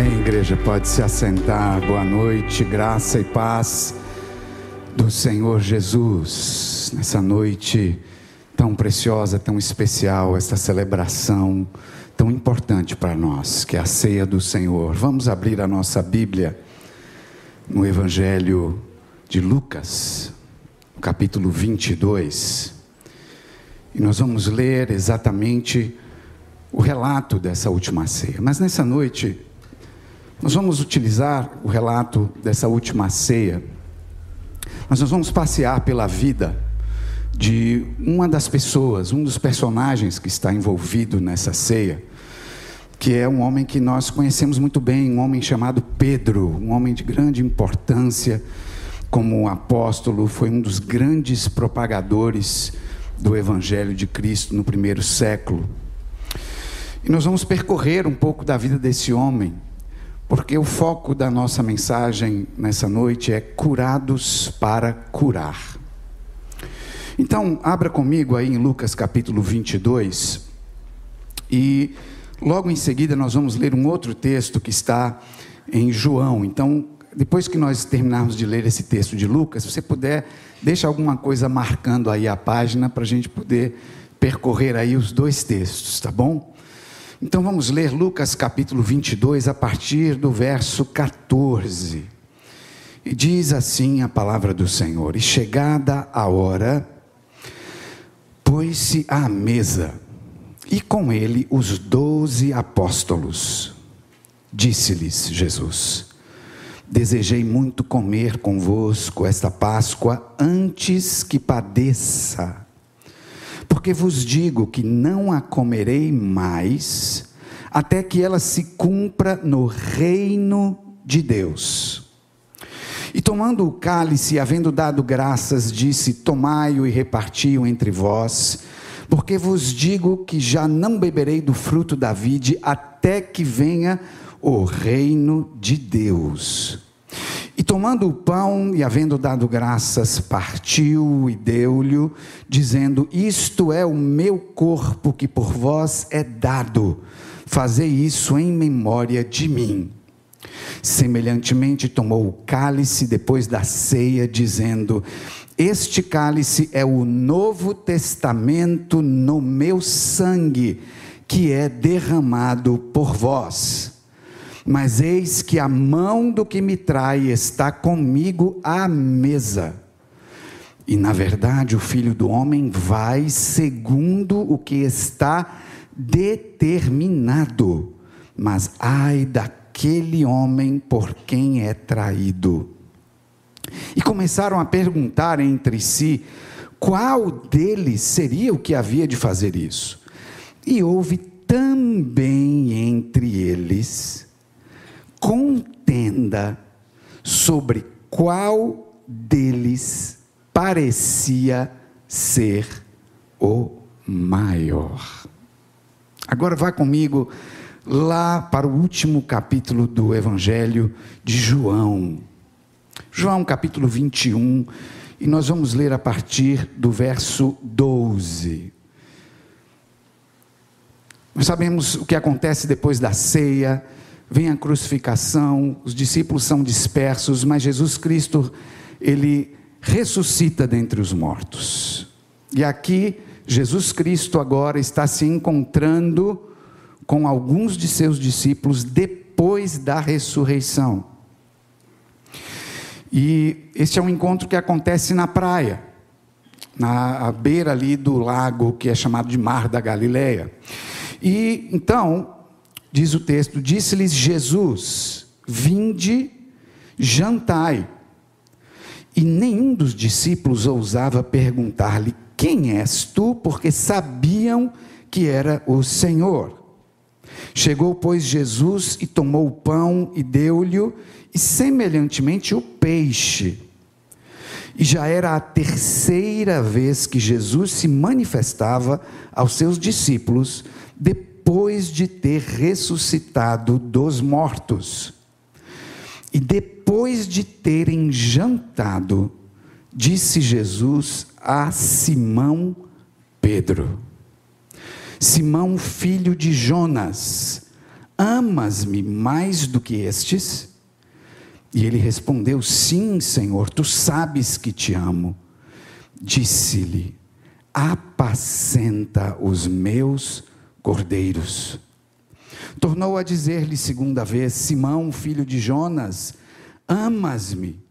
Amém, igreja. Pode se assentar. Boa noite, graça e paz do Senhor Jesus. Nessa noite tão preciosa, tão especial, esta celebração tão importante para nós, que é a ceia do Senhor. Vamos abrir a nossa Bíblia no Evangelho de Lucas, capítulo 22. E nós vamos ler exatamente o relato dessa última ceia. Mas nessa noite, nós vamos utilizar o relato dessa última ceia, mas nós vamos passear pela vida de uma das pessoas, um dos personagens que está envolvido nessa ceia, que é um homem que nós conhecemos muito bem, um homem chamado Pedro, um homem de grande importância como apóstolo, foi um dos grandes propagadores do Evangelho de Cristo no primeiro século. E nós vamos percorrer um pouco da vida desse homem, porque o foco da nossa mensagem nessa noite é curados para curar. Então, abra comigo aí em Lucas capítulo 22, e logo em seguida nós vamos ler um outro texto que está em João. Então, depois que nós terminarmos de ler esse texto de Lucas, se você puder, deixa alguma coisa marcando aí a página para a gente poder percorrer aí os dois textos, tá bom? Então vamos ler Lucas capítulo 22 a partir do verso 14. E diz assim a palavra do Senhor: E chegada a hora, pôs-se à mesa, e com ele os doze apóstolos. Disse-lhes Jesus: Desejei muito comer convosco esta Páscoa antes que padeça. Porque vos digo que não a comerei mais, até que ela se cumpra no reino de Deus. E tomando o cálice, havendo dado graças, disse: Tomai-o e reparti-o entre vós, porque vos digo que já não beberei do fruto da vide, até que venha o reino de Deus. E tomando o pão e havendo dado graças, partiu e deu-lhe, dizendo: Isto é o meu corpo que por vós é dado, fazei isso em memória de mim. Semelhantemente, tomou o cálice depois da ceia, dizendo: Este cálice é o novo testamento no meu sangue, que é derramado por vós. Mas eis que a mão do que me trai está comigo à mesa. E na verdade, o filho do homem vai segundo o que está determinado. Mas ai daquele homem por quem é traído. E começaram a perguntar entre si qual deles seria o que havia de fazer isso. E houve também entre eles contenda sobre qual deles parecia ser o maior. Agora vá comigo lá para o último capítulo do Evangelho de João. João capítulo 21, e nós vamos ler a partir do verso 12. Nós sabemos o que acontece depois da ceia, vem a crucificação, os discípulos são dispersos, mas Jesus Cristo, ele ressuscita dentre os mortos. E aqui, Jesus Cristo agora está se encontrando com alguns de seus discípulos depois da ressurreição. E este é um encontro que acontece na praia, na beira ali do lago que é chamado de Mar da Galileia. E então, diz o texto: Disse-lhes Jesus: Vinde, jantai. E nenhum dos discípulos ousava perguntar-lhe: Quem és tu? Porque sabiam que era o Senhor. Chegou, pois, Jesus e tomou o pão e deu-lhe, e semelhantemente o peixe. E já era a terceira vez que Jesus se manifestava aos seus discípulos, depois de ter ressuscitado dos mortos. E depois de terem jantado, disse Jesus a Simão Pedro: Simão, filho de Jonas, amas-me mais do que estes? E ele respondeu: Sim, Senhor, tu sabes que te amo. Disse-lhe: Apacenta os meus cordeiros. Tornou a dizer-lhe segunda vez: Simão, filho de Jonas, amas-me?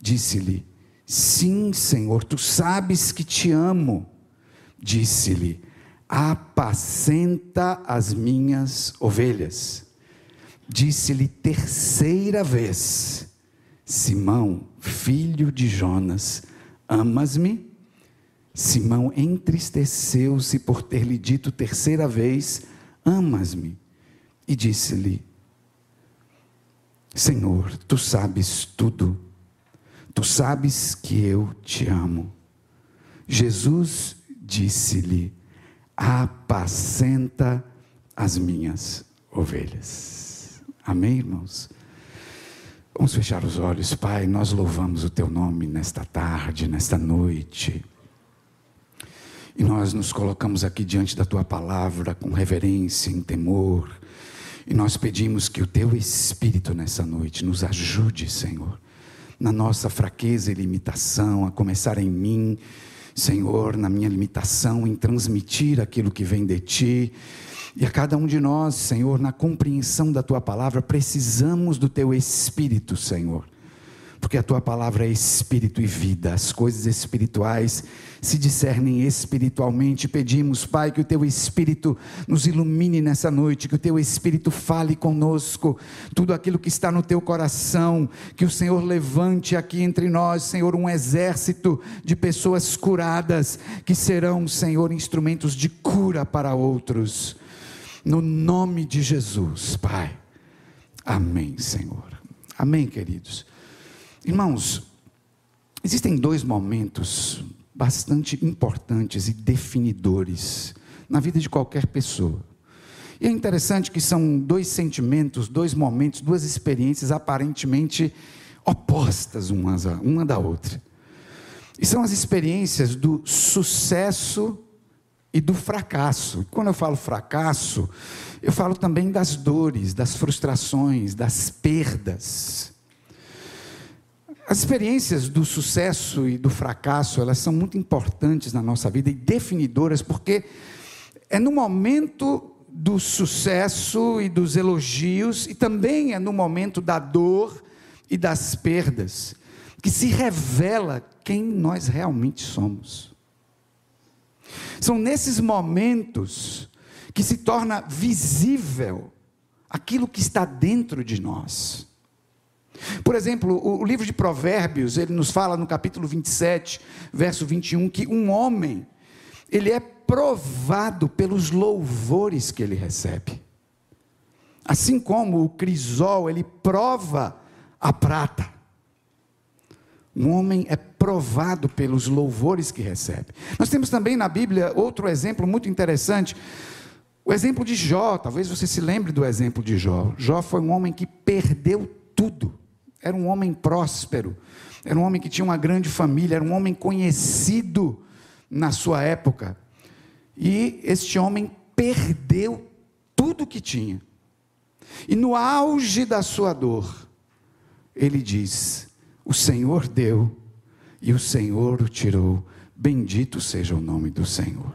Disse-lhe: Sim, Senhor, tu sabes que te amo. Disse-lhe: Apacenta as minhas ovelhas. Disse-lhe terceira vez: Simão, filho de Jonas, amas-me? Simão entristeceu-se por ter lhe dito terceira vez: Amas-me? E disse-lhe: Senhor, tu sabes tudo, tu sabes que eu te amo. Jesus disse-lhe: Apacenta as minhas ovelhas. Amém, irmãos? Vamos fechar os olhos, Pai. Nós louvamos o Teu nome nesta tarde, nesta noite. E nós nos colocamos aqui diante da tua palavra com reverência, em temor. E nós pedimos que o teu Espírito nessa noite nos ajude, Senhor, na nossa fraqueza e limitação, a começar em mim, Senhor, na minha limitação, em transmitir aquilo que vem de ti. E a cada um de nós, Senhor, na compreensão da tua palavra, precisamos do teu Espírito, Senhor porque a tua palavra é espírito e vida, as coisas espirituais se discernem espiritualmente. Pedimos, Pai, que o teu espírito nos ilumine nessa noite, que o teu espírito fale conosco, tudo aquilo que está no teu coração, que o Senhor levante aqui entre nós, Senhor, um exército de pessoas curadas, que serão, Senhor, instrumentos de cura para outros. No nome de Jesus, Pai. Amém, Senhor. Amém, queridos. Irmãos, existem dois momentos bastante importantes e definidores na vida de qualquer pessoa. E é interessante que são dois sentimentos, dois momentos, duas experiências aparentemente opostas umas a, uma da outra. E são as experiências do sucesso e do fracasso. Quando eu falo fracasso, eu falo também das dores, das frustrações, das perdas. As experiências do sucesso e do fracasso, elas são muito importantes na nossa vida e definidoras, porque é no momento do sucesso e dos elogios, e também é no momento da dor e das perdas, que se revela quem nós realmente somos. São nesses momentos que se torna visível aquilo que está dentro de nós. Por exemplo, o livro de Provérbios, ele nos fala no capítulo 27, verso 21, que um homem, ele é provado pelos louvores que ele recebe. Assim como o crisol, ele prova a prata. Um homem é provado pelos louvores que recebe. Nós temos também na Bíblia outro exemplo muito interessante. O exemplo de Jó, talvez você se lembre do exemplo de Jó. Jó foi um homem que perdeu tudo. Era um homem próspero, era um homem que tinha uma grande família, era um homem conhecido na sua época. E este homem perdeu tudo que tinha. E no auge da sua dor, ele diz: O Senhor deu e o Senhor o tirou. Bendito seja o nome do Senhor.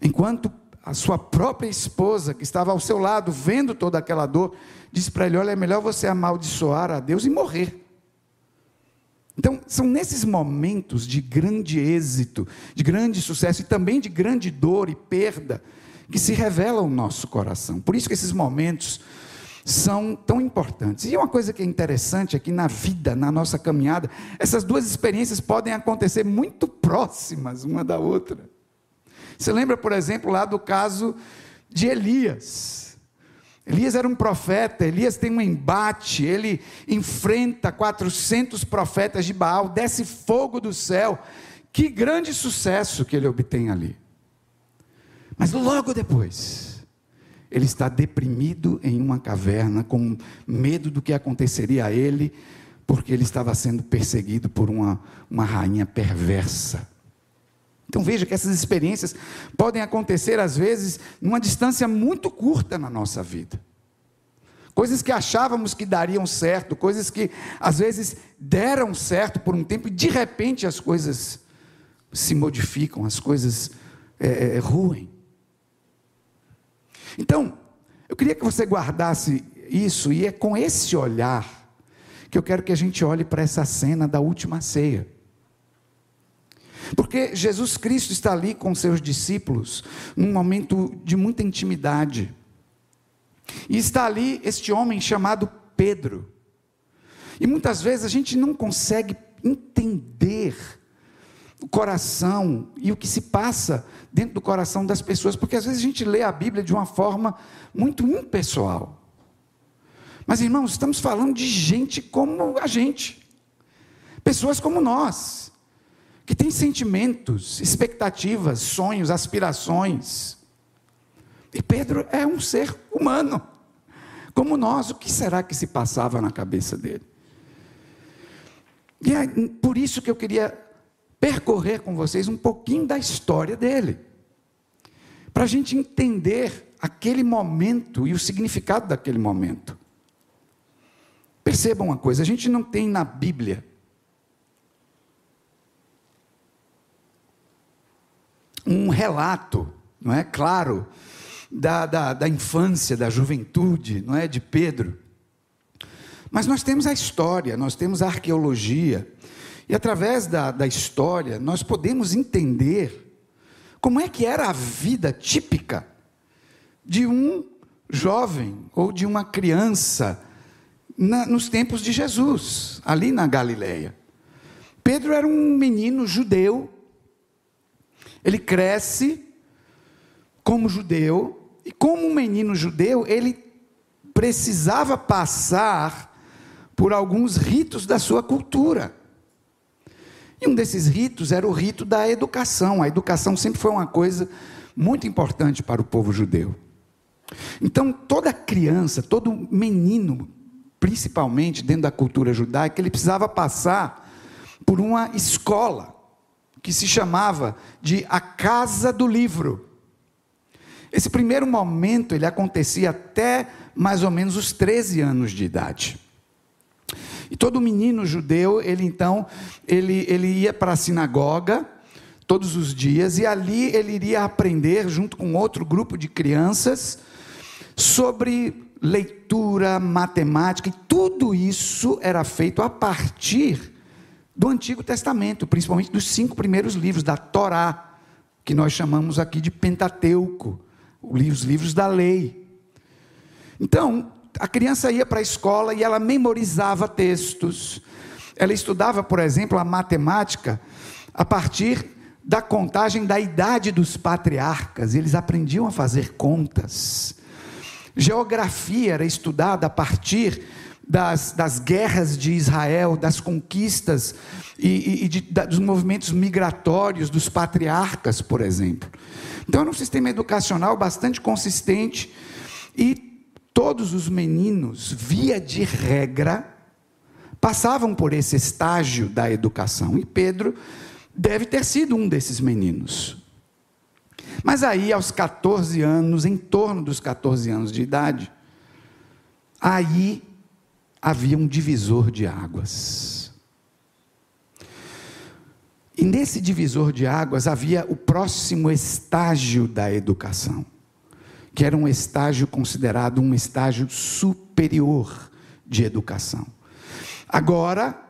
Enquanto a sua própria esposa, que estava ao seu lado, vendo toda aquela dor, disse para ele: Olha, é melhor você amaldiçoar a Deus e morrer. Então, são nesses momentos de grande êxito, de grande sucesso e também de grande dor e perda, que se revela o nosso coração. Por isso que esses momentos são tão importantes. E uma coisa que é interessante é que na vida, na nossa caminhada, essas duas experiências podem acontecer muito próximas uma da outra. Você lembra, por exemplo, lá do caso de Elias. Elias era um profeta, Elias tem um embate, ele enfrenta 400 profetas de Baal, desce fogo do céu. Que grande sucesso que ele obtém ali. Mas logo depois, ele está deprimido em uma caverna, com medo do que aconteceria a ele, porque ele estava sendo perseguido por uma, uma rainha perversa. Então veja que essas experiências podem acontecer às vezes numa distância muito curta na nossa vida. Coisas que achávamos que dariam certo, coisas que às vezes deram certo por um tempo e de repente as coisas se modificam, as coisas é, é, ruem. Então, eu queria que você guardasse isso e é com esse olhar que eu quero que a gente olhe para essa cena da última ceia. Porque Jesus Cristo está ali com seus discípulos, num momento de muita intimidade. E está ali este homem chamado Pedro. E muitas vezes a gente não consegue entender o coração e o que se passa dentro do coração das pessoas, porque às vezes a gente lê a Bíblia de uma forma muito impessoal. Mas irmãos, estamos falando de gente como a gente, pessoas como nós que tem sentimentos, expectativas, sonhos, aspirações. E Pedro é um ser humano, como nós. O que será que se passava na cabeça dele? E é por isso que eu queria percorrer com vocês um pouquinho da história dele, para a gente entender aquele momento e o significado daquele momento. Percebam uma coisa: a gente não tem na Bíblia um relato, não é claro, da, da, da infância, da juventude, não é, de Pedro. Mas nós temos a história, nós temos a arqueologia, e através da, da história nós podemos entender como é que era a vida típica de um jovem ou de uma criança na, nos tempos de Jesus, ali na Galileia. Pedro era um menino judeu ele cresce como judeu, e como um menino judeu, ele precisava passar por alguns ritos da sua cultura. E um desses ritos era o rito da educação. A educação sempre foi uma coisa muito importante para o povo judeu. Então, toda criança, todo menino, principalmente dentro da cultura judaica, ele precisava passar por uma escola que se chamava de a Casa do Livro. Esse primeiro momento ele acontecia até mais ou menos os 13 anos de idade. E todo menino judeu, ele então, ele, ele ia para a sinagoga todos os dias e ali ele iria aprender junto com outro grupo de crianças sobre leitura, matemática e tudo isso era feito a partir do Antigo Testamento, principalmente dos cinco primeiros livros da Torá, que nós chamamos aqui de Pentateuco, os livros da lei. Então, a criança ia para a escola e ela memorizava textos. Ela estudava, por exemplo, a matemática a partir da contagem da idade dos patriarcas, eles aprendiam a fazer contas. Geografia era estudada a partir das, das guerras de Israel, das conquistas e, e, de, da, dos movimentos migratórios dos patriarcas, por exemplo. Então era um sistema educacional bastante consistente e todos os meninos, via de regra, passavam por esse estágio da educação. E Pedro deve ter sido um desses meninos. Mas aí, aos 14 anos, em torno dos 14 anos de idade, aí havia um divisor de águas. E nesse divisor de águas havia o próximo estágio da educação, que era um estágio considerado um estágio superior de educação. Agora,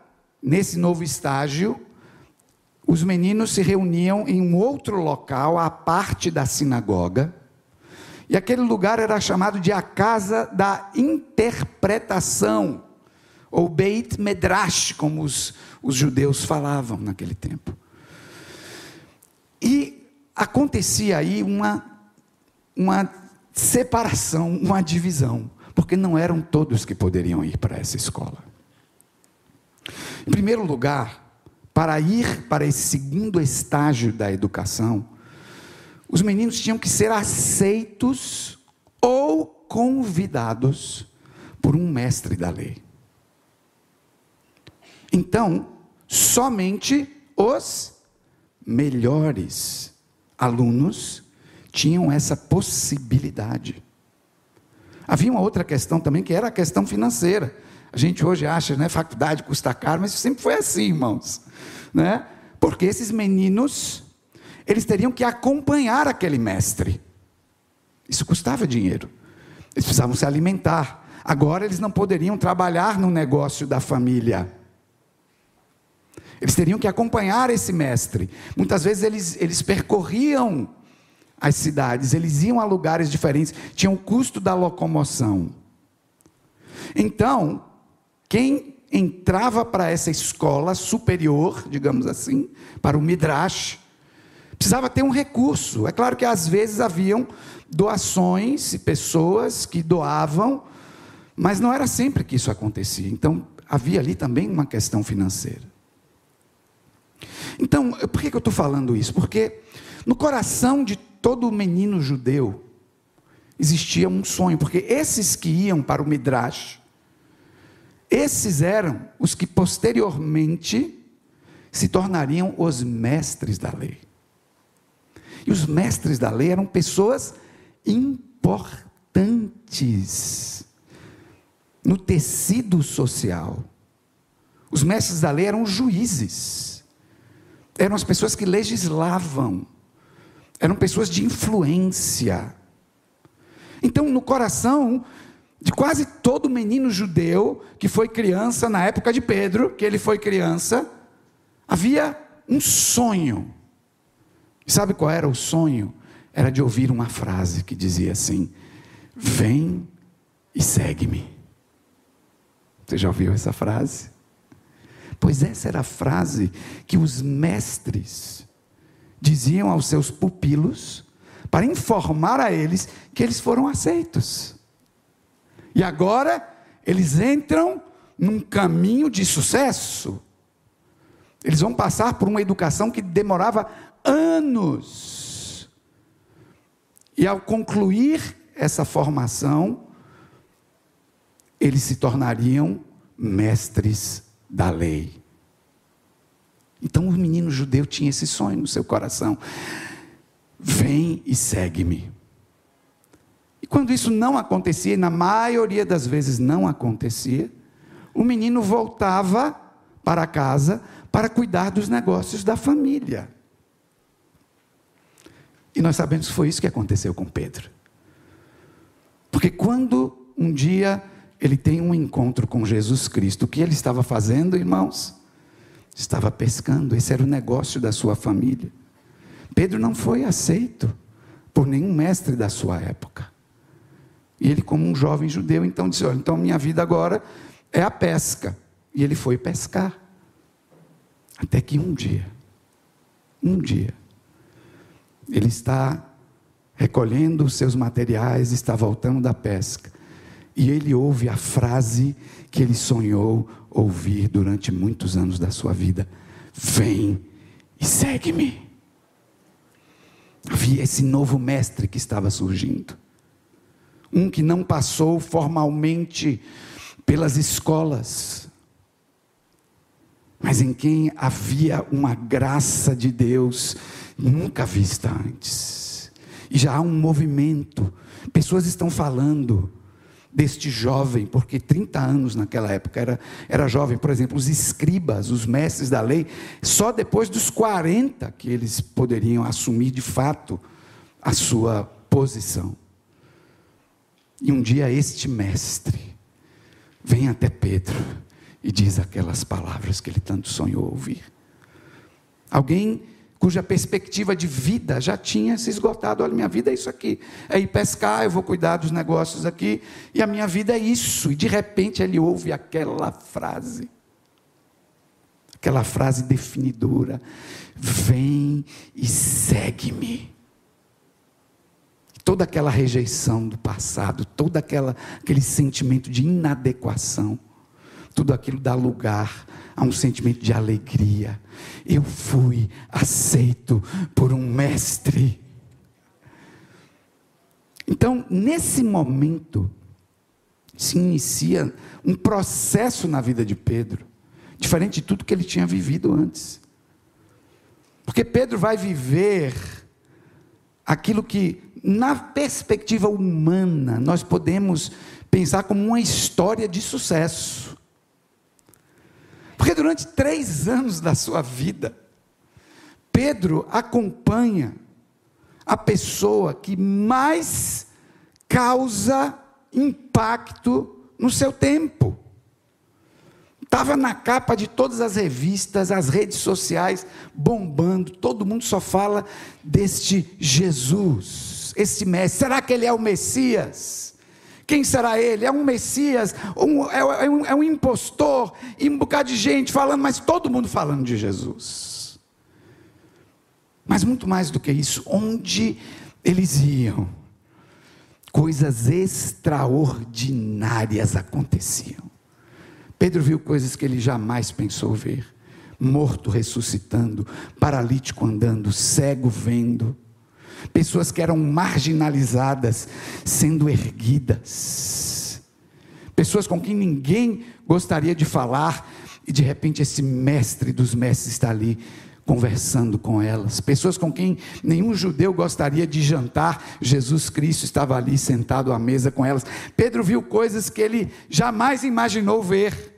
nesse novo estágio, os meninos se reuniam em um outro local, à parte da sinagoga, e aquele lugar era chamado de a casa da interpretação, ou Beit Medrash, como os, os judeus falavam naquele tempo. E acontecia aí uma, uma separação, uma divisão, porque não eram todos que poderiam ir para essa escola. Em primeiro lugar, para ir para esse segundo estágio da educação, os meninos tinham que ser aceitos ou convidados por um mestre da lei. Então, somente os melhores alunos tinham essa possibilidade. Havia uma outra questão também, que era a questão financeira. A gente hoje acha, né, faculdade custa caro, mas sempre foi assim, irmãos. Né? Porque esses meninos, eles teriam que acompanhar aquele mestre. Isso custava dinheiro. Eles precisavam se alimentar. Agora eles não poderiam trabalhar no negócio da família. Eles teriam que acompanhar esse mestre. Muitas vezes eles, eles percorriam as cidades, eles iam a lugares diferentes, tinham o custo da locomoção. Então, quem entrava para essa escola superior, digamos assim, para o Midrash, precisava ter um recurso. É claro que às vezes haviam doações e pessoas que doavam, mas não era sempre que isso acontecia. Então, havia ali também uma questão financeira. Então, por que eu estou falando isso? Porque no coração de todo menino judeu existia um sonho, porque esses que iam para o Midrash, esses eram os que posteriormente se tornariam os mestres da lei. E os mestres da lei eram pessoas importantes no tecido social. Os mestres da lei eram juízes, eram as pessoas que legislavam, eram pessoas de influência. Então, no coração de quase todo menino judeu que foi criança na época de Pedro, que ele foi criança, havia um sonho. Sabe qual era o sonho? Era de ouvir uma frase que dizia assim: Vem e segue-me. Você já ouviu essa frase? Pois essa era a frase que os mestres diziam aos seus pupilos para informar a eles que eles foram aceitos. E agora eles entram num caminho de sucesso. Eles vão passar por uma educação que demorava anos. E ao concluir essa formação, eles se tornariam mestres da lei. Então o menino judeu tinha esse sonho no seu coração: vem e segue-me. E quando isso não acontecia, e na maioria das vezes não acontecia, o menino voltava para casa para cuidar dos negócios da família. E nós sabemos que foi isso que aconteceu com Pedro. Porque quando um dia ele tem um encontro com Jesus Cristo, o que ele estava fazendo, irmãos? Estava pescando, esse era o negócio da sua família. Pedro não foi aceito por nenhum mestre da sua época. E ele, como um jovem judeu, então disse: Olha, então minha vida agora é a pesca. E ele foi pescar. Até que um dia, um dia, ele está recolhendo os seus materiais, está voltando da pesca. E ele ouve a frase que ele sonhou ouvir durante muitos anos da sua vida: Vem e segue-me. Havia esse novo mestre que estava surgindo. Um que não passou formalmente pelas escolas, mas em quem havia uma graça de Deus nunca vista antes. E já há um movimento, pessoas estão falando deste jovem, porque 30 anos naquela época era, era jovem, por exemplo, os escribas, os mestres da lei, só depois dos 40 que eles poderiam assumir de fato a sua posição. E um dia este mestre vem até Pedro e diz aquelas palavras que ele tanto sonhou ouvir. Alguém cuja perspectiva de vida já tinha se esgotado. Olha, minha vida é isso aqui. É ir pescar, eu vou cuidar dos negócios aqui, e a minha vida é isso. E de repente ele ouve aquela frase. Aquela frase definidora: Vem e segue-me. toda aquela rejeição do passado, todo aquela, aquele sentimento de inadequação, tudo aquilo dá lugar a um sentimento de alegria. Eu fui aceito por um mestre. Então, nesse momento, se inicia um processo na vida de Pedro, diferente de tudo que ele tinha vivido antes. Porque Pedro vai viver aquilo que, na perspectiva humana, nós podemos pensar como uma história de sucesso. Porque durante três anos da sua vida, Pedro acompanha a pessoa que mais causa impacto no seu tempo. Estava na capa de todas as revistas, as redes sociais bombando, todo mundo só fala deste Jesus, esse Mestre. Será que ele é o Messias? Quem será ele? É um Messias? Um, é, é, um, é um impostor? E um bocado de gente falando, mas todo mundo falando de Jesus. Mas muito mais do que isso, onde eles iam, coisas extraordinárias aconteciam. Pedro viu coisas que ele jamais pensou ver: morto ressuscitando, paralítico andando, cego vendo, pessoas que eram marginalizadas sendo erguidas, pessoas com quem ninguém gostaria de falar, e de repente esse mestre dos mestres está ali conversando com elas, pessoas com quem nenhum judeu gostaria de jantar, Jesus Cristo estava ali sentado à mesa com elas. Pedro viu coisas que ele jamais imaginou ver.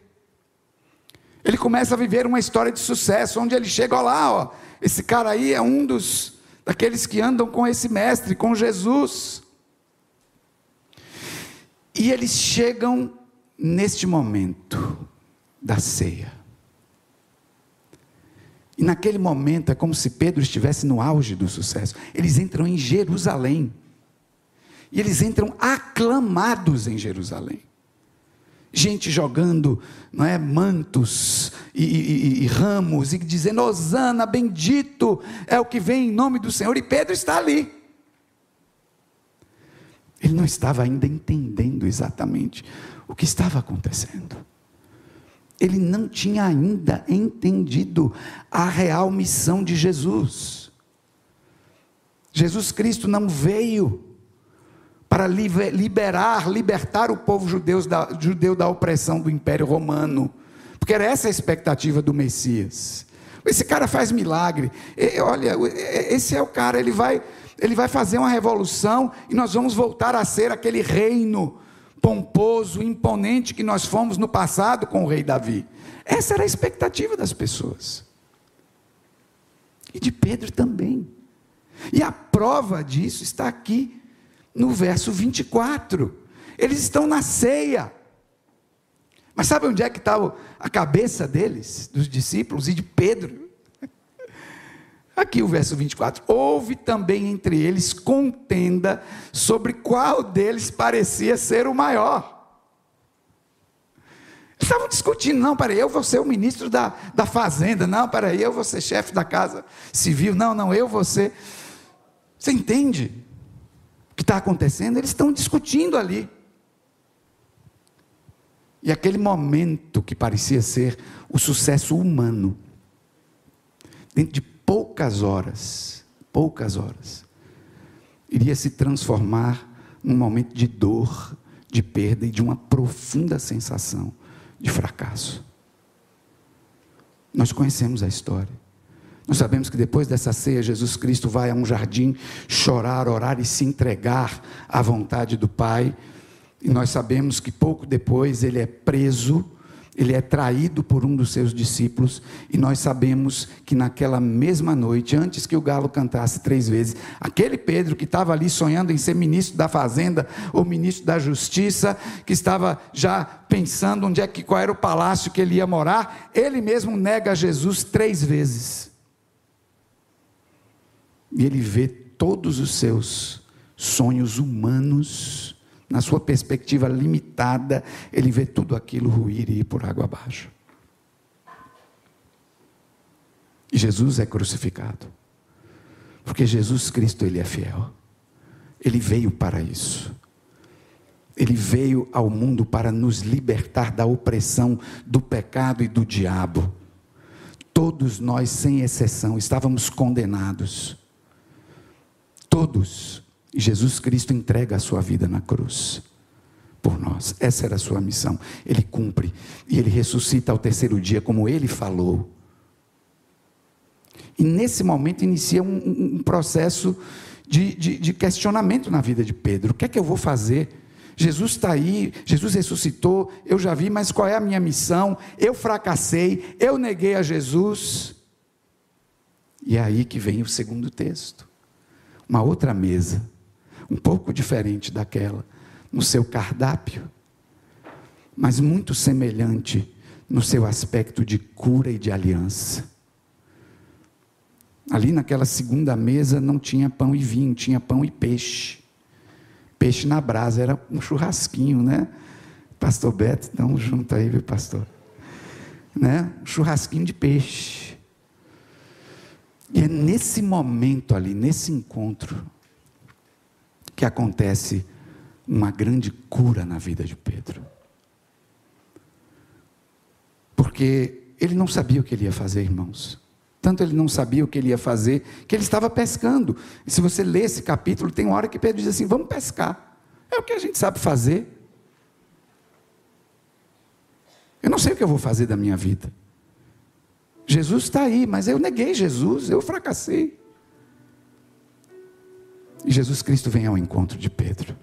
Ele começa a viver uma história de sucesso, onde ele chega, lá, ó, esse cara aí é um dos daqueles que andam com esse mestre, com Jesus. E eles chegam neste momento da ceia. E naquele momento é como se Pedro estivesse no auge do sucesso. Eles entram em Jerusalém. E eles entram aclamados em Jerusalém gente jogando não é, mantos e, e, e, ramos e dizendo: Osana, bendito é o que vem em nome do Senhor. E Pedro está ali. Ele não estava ainda entendendo exatamente o que estava acontecendo. Ele não tinha ainda entendido a real missão de Jesus. Jesus Cristo não veio para liberar, libertar o povo judeu da, judeu da opressão do Império Romano. Porque era essa a expectativa do Messias. Esse cara faz milagre. E, olha, esse é o cara, ele vai, ele vai fazer uma revolução e nós vamos voltar a ser aquele reino pomposo, imponente que nós fomos no passado com o rei Davi. Essa era a expectativa das pessoas. E de Pedro também. E a prova disso está aqui no verso 24. Eles estão na ceia. Mas sabe onde é que está a cabeça deles, dos discípulos e de Pedro? Aqui o verso 24. Houve também entre eles contenda sobre qual deles parecia ser o maior. Eles estavam discutindo, não, peraí, eu vou ser o ministro da, da fazenda, não, peraí, eu vou ser chefe da casa civil, não, não, eu vou ser. Você entende? Que está acontecendo, eles estão discutindo ali. E aquele momento que parecia ser o sucesso humano, dentro de poucas horas, poucas horas, iria se transformar num momento de dor, de perda e de uma profunda sensação de fracasso. Nós conhecemos a história. Nós sabemos que depois dessa ceia, Jesus Cristo vai a um jardim chorar, orar e se entregar à vontade do Pai. E nós sabemos que pouco depois ele é preso, ele é traído por um dos seus discípulos. E nós sabemos que naquela mesma noite, antes que o galo cantasse três vezes, aquele Pedro que estava ali sonhando em ser ministro da Fazenda ou ministro da Justiça, que estava já pensando onde é que qual era o palácio que ele ia morar, ele mesmo nega Jesus três vezes. E ele vê todos os seus sonhos humanos, na sua perspectiva limitada, ele vê tudo aquilo ruir e ir por água abaixo. E Jesus é crucificado. Porque Jesus Cristo, ele é fiel. Ele veio para isso. Ele veio ao mundo para nos libertar da opressão do pecado e do diabo. Todos nós, sem exceção, estávamos condenados. Todos. Jesus Cristo entrega a sua vida na cruz por nós. Essa era a sua missão. Ele cumpre. E ele ressuscita ao terceiro dia, como ele falou. E nesse momento inicia um, um processo de, de, de questionamento na vida de Pedro. O que é que eu vou fazer? Jesus está aí, Jesus ressuscitou, eu já vi, mas qual é a minha missão? Eu fracassei, eu neguei a Jesus. E é aí que vem o segundo texto. Uma outra mesa, um pouco diferente daquela, no seu cardápio, mas muito semelhante no seu aspecto de cura e de aliança. Ali naquela segunda mesa não tinha pão e vinho, tinha pão e peixe. Peixe na brasa, era um churrasquinho, né? Pastor Beto, estamos junto aí, viu, pastor? Né? Um churrasquinho de peixe. E é nesse momento ali, nesse encontro, que acontece uma grande cura na vida de Pedro. Porque ele não sabia o que ele ia fazer, irmãos. Tanto ele não sabia o que ele ia fazer, que ele estava pescando. E se você ler esse capítulo, tem uma hora que Pedro diz assim: vamos pescar. É o que a gente sabe fazer. Eu não sei o que eu vou fazer da minha vida. Jesus está aí, mas eu neguei Jesus, eu fracassei. E Jesus Cristo vem ao encontro de Pedro.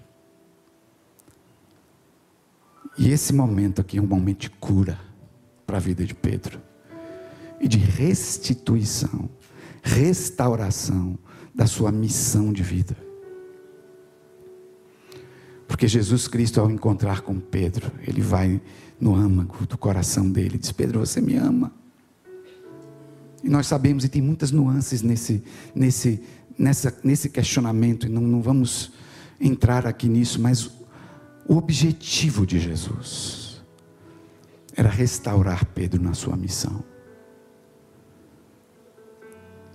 E esse momento aqui é um momento de cura para a vida de Pedro e de restituição, restauração da sua missão de vida. Porque Jesus Cristo, ao encontrar com Pedro, ele vai no âmago do coração dele, diz: Pedro, você me ama. E nós sabemos, e tem muitas nuances nesse, nesse, nessa, nesse questionamento, e não, não vamos entrar aqui nisso, mas o objetivo de Jesus era restaurar Pedro na sua missão.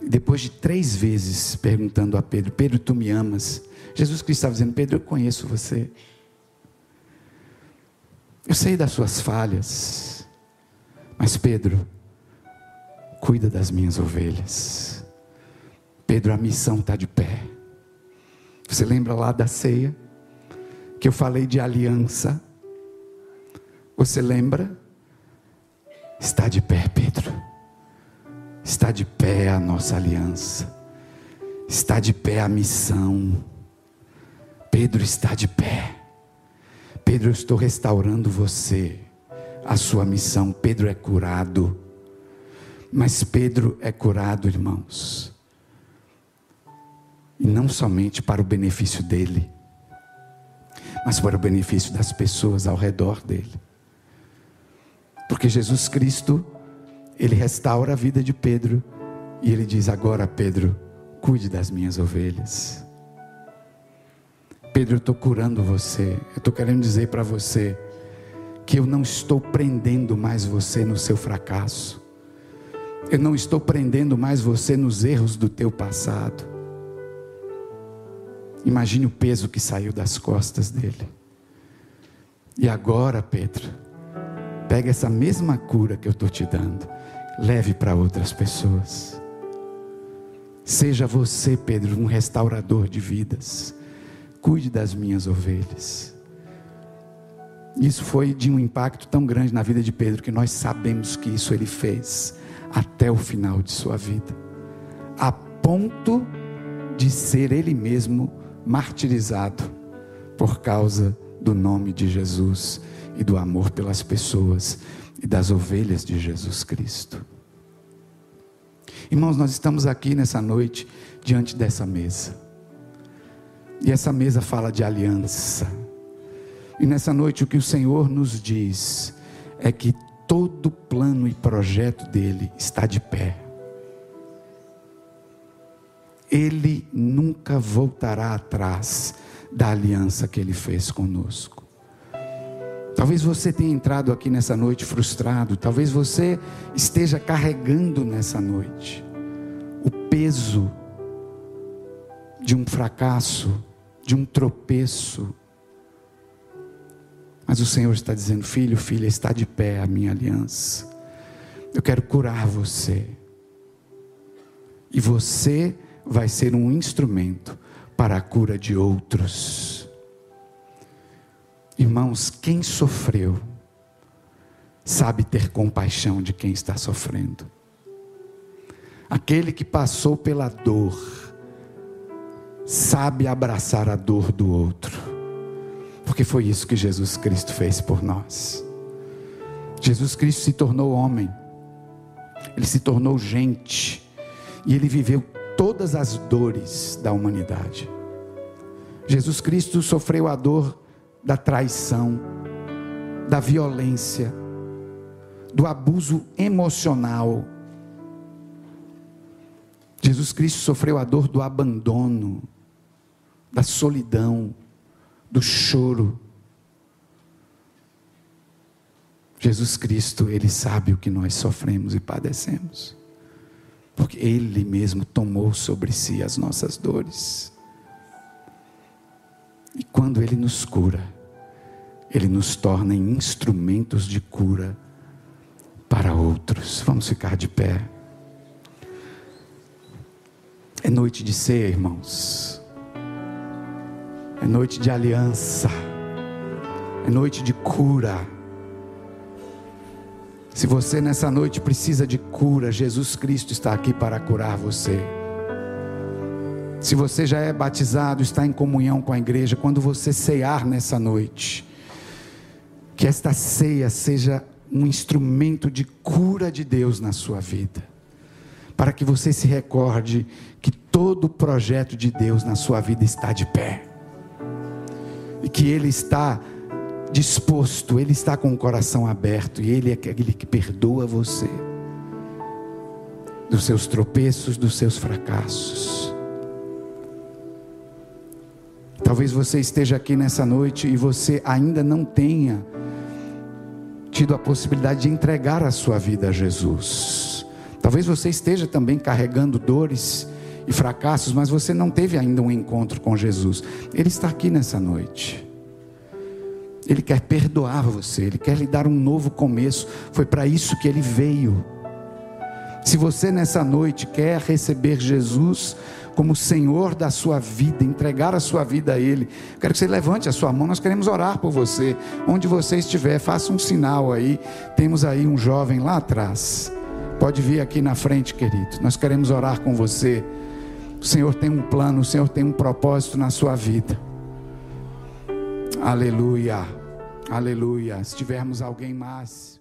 Depois de três vezes perguntando a Pedro: Pedro, tu me amas? Jesus Cristo estava dizendo: Pedro, eu conheço você. Eu sei das suas falhas. Mas Pedro, cuida das minhas ovelhas. Pedro, a missão está de pé. Você lembra lá da ceia? Que eu falei de aliança. Você lembra? Está de pé, Pedro. Está de pé a nossa aliança. Está de pé a missão. Pedro está de pé. Pedro, eu estou restaurando você, a sua missão. Pedro é curado. Mas Pedro é curado, irmãos. E não somente para o benefício dele, mas para o benefício das pessoas ao redor dele. Porque Jesus Cristo ele restaura a vida de Pedro e ele diz: Agora, Pedro, cuide das minhas ovelhas. Pedro, eu estou curando você. Eu estou querendo dizer para você que eu não estou prendendo mais você no seu fracasso. Eu não estou prendendo mais você nos erros do teu passado. Imagine o peso que saiu das costas dele. E agora, Pedro, pega essa mesma cura que eu estou te dando leve para outras pessoas. Seja você, Pedro, um restaurador de vidas. Cuide das minhas ovelhas. Isso foi de um impacto tão grande na vida de Pedro que nós sabemos que isso ele fez até o final de sua vida, a ponto de ser ele mesmo martirizado por causa do nome de Jesus e do amor pelas pessoas e das ovelhas de Jesus Cristo. Irmãos, nós estamos aqui nessa noite diante dessa mesa. E essa mesa fala de aliança. E nessa noite o que o Senhor nos diz é que todo plano e projeto dele está de pé. Ele nunca voltará atrás da aliança que ele fez conosco. Talvez você tenha entrado aqui nessa noite frustrado, talvez você esteja carregando nessa noite o peso de um fracasso, de um tropeço. Mas o Senhor está dizendo: Filho, filha, está de pé a minha aliança. Eu quero curar você. E você vai ser um instrumento para a cura de outros. Irmãos, quem sofreu, sabe ter compaixão de quem está sofrendo. Aquele que passou pela dor, sabe abraçar a dor do outro, porque foi isso que Jesus Cristo fez por nós. Jesus Cristo se tornou homem, ele se tornou gente, e ele viveu todas as dores da humanidade. Jesus Cristo sofreu a dor da traição, da violência, do abuso emocional. Jesus Cristo sofreu a dor do abandono, da solidão, do choro. Jesus Cristo, Ele sabe o que nós sofremos e padecemos, porque Ele mesmo tomou sobre si as nossas dores. E quando Ele nos cura, Ele nos torna em instrumentos de cura para outros. Vamos ficar de pé. É noite de ser, irmãos. É noite de aliança. É noite de cura. Se você nessa noite precisa de cura, Jesus Cristo está aqui para curar você. Se você já é batizado, está em comunhão com a igreja, quando você cear nessa noite, que esta ceia seja um instrumento de cura de Deus na sua vida. Para que você se recorde que todo o projeto de Deus na sua vida está de pé. E que Ele está disposto, Ele está com o coração aberto, e Ele é aquele que perdoa você dos seus tropeços, dos seus fracassos. Talvez você esteja aqui nessa noite e você ainda não tenha tido a possibilidade de entregar a sua vida a Jesus. Talvez você esteja também carregando dores e fracassos, mas você não teve ainda um encontro com Jesus. Ele está aqui nessa noite. Ele quer perdoar você, ele quer lhe dar um novo começo. Foi para isso que ele veio. Se você nessa noite quer receber Jesus como Senhor da sua vida, entregar a sua vida a Ele. Quero que você levante a sua mão, nós queremos orar por você. Onde você estiver, faça um sinal aí. Temos aí um jovem lá atrás. Pode vir aqui na frente, querido. Nós queremos orar com você. O Senhor tem um plano, o Senhor tem um propósito na sua vida. Aleluia, aleluia. Se tivermos alguém mais.